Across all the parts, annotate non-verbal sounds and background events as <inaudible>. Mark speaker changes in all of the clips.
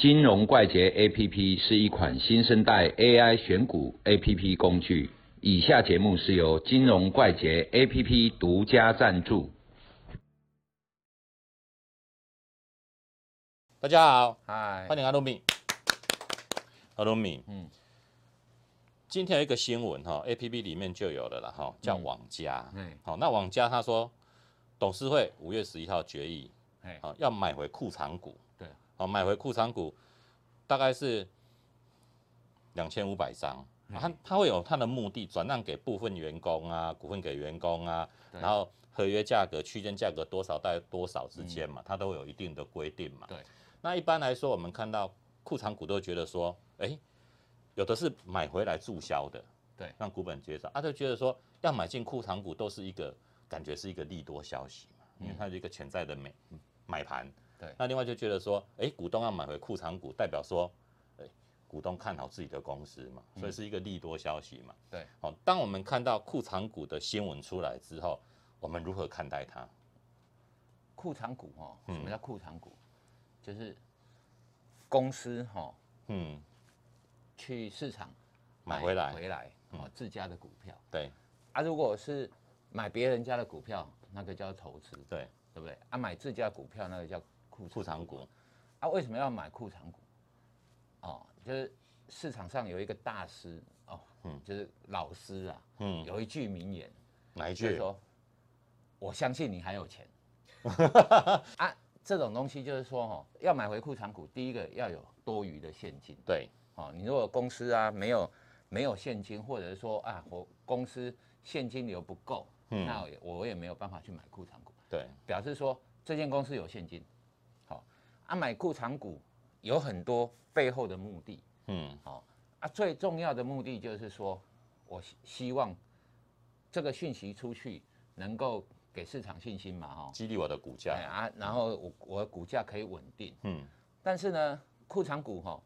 Speaker 1: 金融怪杰 APP 是一款新生代 AI 选股 APP 工具。以下节目是由金融怪杰 APP 独家赞助。
Speaker 2: 大家好，
Speaker 3: 嗨，
Speaker 2: 欢迎阿鲁米。阿鲁米，嗯，今天有一个新闻哈，A P P 里面就有了了哈，叫网家。
Speaker 3: 嗯
Speaker 2: 好，那网家他说，董事会五月十一号决议，
Speaker 3: 哎，
Speaker 2: 好要买回库藏股，
Speaker 3: 对，
Speaker 2: 好买回库藏股，大概是两千五百张。他他会有他的目的，转让给部分员工啊，股份给员工啊，然后合约价格区间价格多少在多少之间嘛，它都有一定的规定嘛。
Speaker 3: 对，
Speaker 2: 那一般来说，我们看到库藏股都觉得说，哎，有的是买回来注销的，
Speaker 3: 对
Speaker 2: 让股本减少，啊，就觉得说要买进库藏股都是一个感觉是一个利多消息嘛，因为它是一个潜在的买买盘。
Speaker 3: 对。
Speaker 2: 那另外就觉得说，哎，股东要买回库藏股，代表说，哎，股东看好自己的公司嘛，所以是一个利多消息嘛。
Speaker 3: 对，
Speaker 2: 好，当我们看到库藏股的新闻出来之后，我们如何看待它？
Speaker 3: 库藏股哦，
Speaker 2: 嗯。
Speaker 3: 什么叫库藏股？就是公司哈
Speaker 2: 嗯，
Speaker 3: 去市场
Speaker 2: 买回来。嗯
Speaker 3: 回来哦自家的股票。
Speaker 2: 对。
Speaker 3: 啊，如果是买别人家的股票，那个叫投资，
Speaker 2: 对，
Speaker 3: 对不对？啊，买自家股票那个叫库
Speaker 2: 库藏股，
Speaker 3: 啊，为什么要买库藏股？哦，就是市场上有一个大师哦，嗯，就是老师啊，
Speaker 2: 嗯，
Speaker 3: 有一句名言，
Speaker 2: 哪一句？
Speaker 3: 就是说，我相信你还有钱 <laughs> 啊。这种东西就是说，哦，要买回库藏股，第一个要有多余的现金。
Speaker 2: 对，
Speaker 3: 哦，你如果公司啊没有没有现金，或者是说啊，我公司现金流不够，
Speaker 2: 嗯
Speaker 3: 那我也我也没有办法去买库藏股，
Speaker 2: 对，
Speaker 3: 表示说这间公司有现金。好、啊，买库藏股有很多背后的目的。
Speaker 2: 嗯，
Speaker 3: 好、啊，最重要的目的就是说，我希希望这个讯息出去能够给市场信心嘛，哈、
Speaker 2: 激励我的股
Speaker 3: 哎
Speaker 2: 价。
Speaker 3: 啊，然后我我的股价可以稳定。
Speaker 2: 嗯，
Speaker 3: 但是呢，库藏股哈、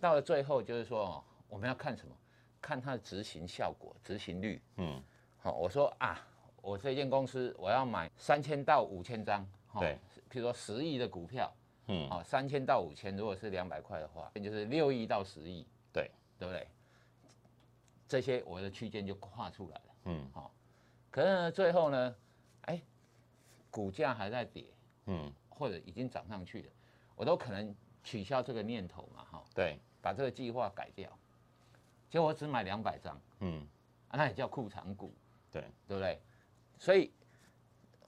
Speaker 3: 到了最后就是说哦，我们要看什么？看它的执行效果、执行率。
Speaker 2: 嗯，
Speaker 3: 好、我说啊，我这间公司我要买三千到五千张，哈
Speaker 2: 对，
Speaker 3: 譬如说十亿的股票，
Speaker 2: 嗯，
Speaker 3: 好、三千到五千，如果是两百块的话，那就是六亿到十亿，
Speaker 2: 对，
Speaker 3: 对不对？这些我的区间就画出来了。
Speaker 2: 嗯
Speaker 3: 可是呢，最后呢，哎，股价还在跌，
Speaker 2: 嗯，
Speaker 3: 或者已经涨上去了，我都可能取消这个念头嘛，哈，
Speaker 2: 对，
Speaker 3: 把这个计划改掉。结果我只买两百张，
Speaker 2: 嗯
Speaker 3: 啊，那也叫库藏股，
Speaker 2: 对，
Speaker 3: 对不对？所以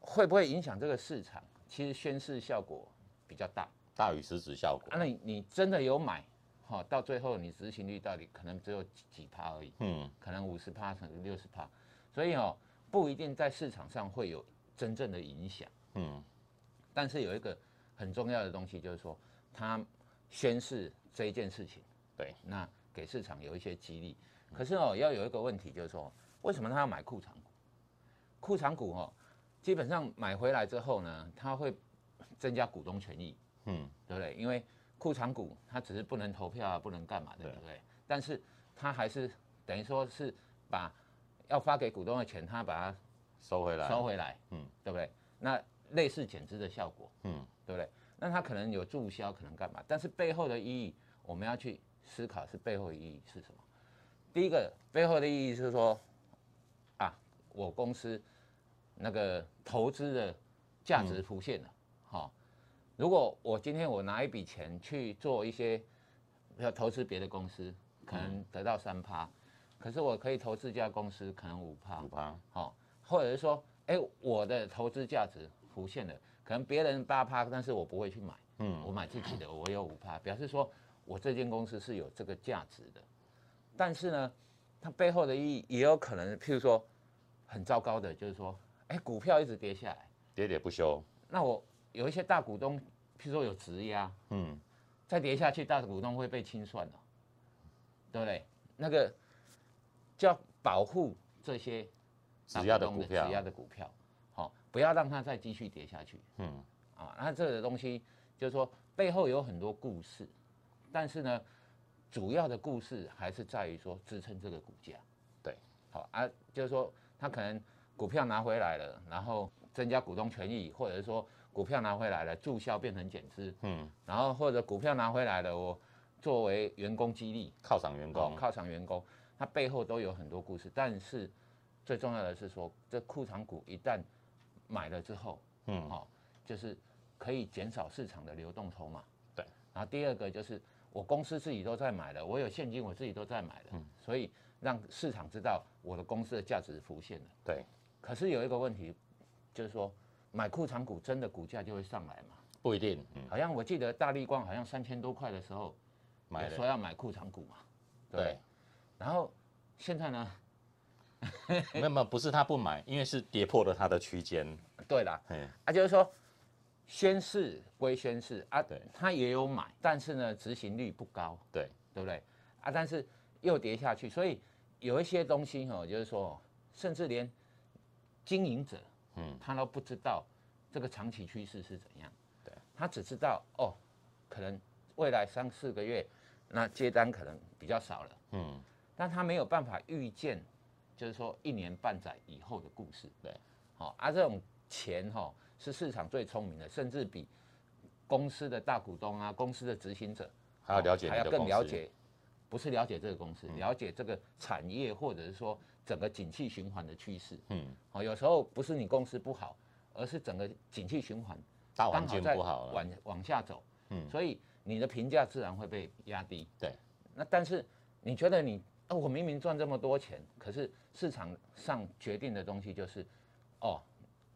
Speaker 3: 会不会影响这个市场？其实宣示效果比较大。
Speaker 2: 大于实质效果。
Speaker 3: 啊，那你你真的有买，哈，到最后你执行率到底可能只有几几趴而已，
Speaker 2: 嗯
Speaker 3: 可能五十趴，甚至六十趴，所以哦，不一定在市场上会有真正的影响。
Speaker 2: 嗯
Speaker 3: 但是有一个很重要的东西，就是说它宣示这一件事情，
Speaker 2: 对，
Speaker 3: 那给市场有一些激励。可是哦，要有一个问题，就是说为什么他要买库藏股？库藏股哦，基本上买回来之后呢，他会增加股东权益，
Speaker 2: 嗯
Speaker 3: 对不对？因为库藏股它只是不能投票啊，不能干嘛的，
Speaker 2: 对
Speaker 3: 对不对？但是它还是等于说是把要发给股东的钱，它把它
Speaker 2: 收回来。
Speaker 3: 收回来，
Speaker 2: 嗯
Speaker 3: 嗯，对不对？那类似减资的效果，
Speaker 2: 嗯
Speaker 3: 对不对？那它可能有注销，可能干嘛？但是背后的意义，我们要去思考是背后的意义是什么？第一个背后的意义是说，啊，我公司那个投资的价值浮现了，好、如果我今天我拿一笔钱去做一些要投资别的公司，可能得到三趴，可是我可以投资这家公司可能五趴
Speaker 2: 五，趴。
Speaker 3: 好、或者是说，哎，我的投资价值浮现了，可能别人八趴，但是我不会去买，
Speaker 2: 嗯
Speaker 3: 我买自己的，我有五趴，表示说我这间公司是有这个价值的。但是呢，它背后的意义也有可能，譬如说很糟糕的，就是说，哎，股票一直跌下来，
Speaker 2: 喋喋不休。
Speaker 3: 那我有一些大股东，譬如说有质押，
Speaker 2: 嗯
Speaker 3: 再跌下去，大股东会被清算的，对不对？那个叫保护这些
Speaker 2: 质押的股票
Speaker 3: 质押的股票，好、不要让它再继续跌下去
Speaker 2: 嗯
Speaker 3: 啊。那这个东西就是说背后有很多故事，但是呢，主要的故事还是在于说支撑这个股价。
Speaker 2: 对，
Speaker 3: 好啊，就是说他可能股票拿回来了，然后增加股东权益，或者是说股票拿回来了，注销变成减资，
Speaker 2: 嗯，
Speaker 3: 然后或者股票拿回来了，我作为员工激励，
Speaker 2: 犒赏员工，
Speaker 3: 犒赏员工，它背后都有很多故事。但是最重要的是说，这库藏股一旦买了之后，
Speaker 2: 嗯，
Speaker 3: 好、就是可以减少市场的流动筹码。
Speaker 2: 对。
Speaker 3: 然后第二个就是我公司自己都在买了，我有现金我自己都在买了，所以让市场知道我的公司的价值浮现了。
Speaker 2: 对，
Speaker 3: 可是有一个问题，就是说买库藏股真的股价就会上来嘛？
Speaker 2: 不一定，嗯，
Speaker 3: 好像我记得大力光好像三千多块的时候，
Speaker 2: 买
Speaker 3: 说要买库藏股嘛，对不
Speaker 2: 对
Speaker 3: 对。然后现在呢？<laughs>
Speaker 2: 没有没有，不是他不买，因为是跌破了他的区间，
Speaker 3: 对啦，
Speaker 2: 嗯，
Speaker 3: 啊，就是说宣誓归宣誓啊
Speaker 2: 对，
Speaker 3: 他也有买，但是呢，执行率不高，
Speaker 2: 对，
Speaker 3: 对不对？啊，但是又跌下去，所以有一些东西哈、就是说，甚至连经营者，
Speaker 2: 嗯，
Speaker 3: 他都不知道这个长期趋势是怎样，
Speaker 2: 对，
Speaker 3: 他只知道哦，可能未来三四个月，那接单可能比较少了，
Speaker 2: 嗯，
Speaker 3: 但他没有办法预见，就是说一年半载以后的故事。
Speaker 2: 对，
Speaker 3: 好、啊，这种钱哈、是市场最聪明的，甚至比公司的大股东啊、公司的执行者
Speaker 2: 还要了解
Speaker 3: 还要更了解，不是了解这个公司，了解这个产业或者是说整个景气循环的趋势。
Speaker 2: 嗯，
Speaker 3: 好、有时候不是你公司不好，而是整个景气循环
Speaker 2: 大环境
Speaker 3: 刚好在
Speaker 2: 不好了，
Speaker 3: 往往下走，
Speaker 2: 嗯
Speaker 3: 所以你的评价自然会被压低。
Speaker 2: 对，
Speaker 3: 那但是你觉得你，哦，我明明赚这么多钱，可是市场上决定的东西就是，哦，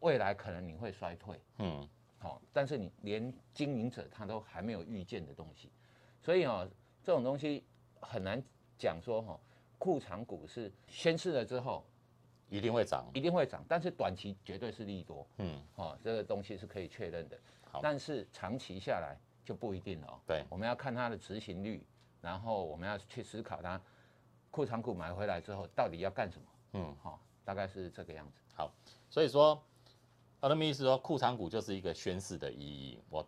Speaker 3: 未来可能你会衰退，
Speaker 2: 嗯，
Speaker 3: 好、但是你连经营者他都还没有预见的东西，所以哦，这种东西很难讲说哈、哦，库藏股是宣示了之后
Speaker 2: 一定会涨，
Speaker 3: 一定会涨，但是短期绝对是利多，
Speaker 2: 嗯，
Speaker 3: 哦，这个东西是可以确认的
Speaker 2: 好，
Speaker 3: 但是长期下来就不一定了、哦。
Speaker 2: 对，
Speaker 3: 我们要看它的执行率，然后我们要去思考它库藏股买回来之后到底要干什么。
Speaker 2: 嗯，
Speaker 3: 好、大概是这个样子。
Speaker 2: 好，所以说，我的意思是说，库藏股就是一个宣示的意义，我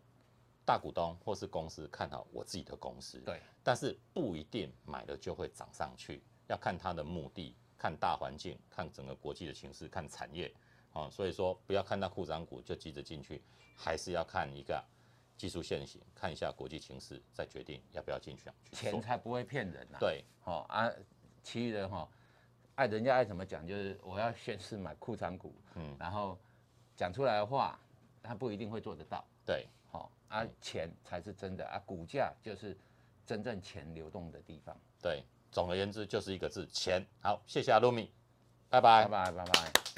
Speaker 2: 大股东或是公司看好我自己的公司，
Speaker 3: 对，
Speaker 2: 但是不一定买了就会涨上去，要看它的目的，看大环境，看整个国际的形势，看产业，哦，所以说不要看到库藏股就急着进去，还是要看一个技术线型，看一下国际形势，再决定要不要进去去
Speaker 3: 钱
Speaker 2: 做。
Speaker 3: 才不会骗人呐、
Speaker 2: 对，
Speaker 3: 哦啊，其余的哈、爱人家爱怎么讲，就是我要宣誓买库藏股，
Speaker 2: 嗯。
Speaker 3: 然后讲出来的话，他不一定会做得到。
Speaker 2: 对，
Speaker 3: 好、啊，钱才是真的啊，股价就是真正钱流动的地方。
Speaker 2: 对，总而言之就是一个字钱。好，谢谢阿露米，拜拜
Speaker 3: 拜拜拜拜。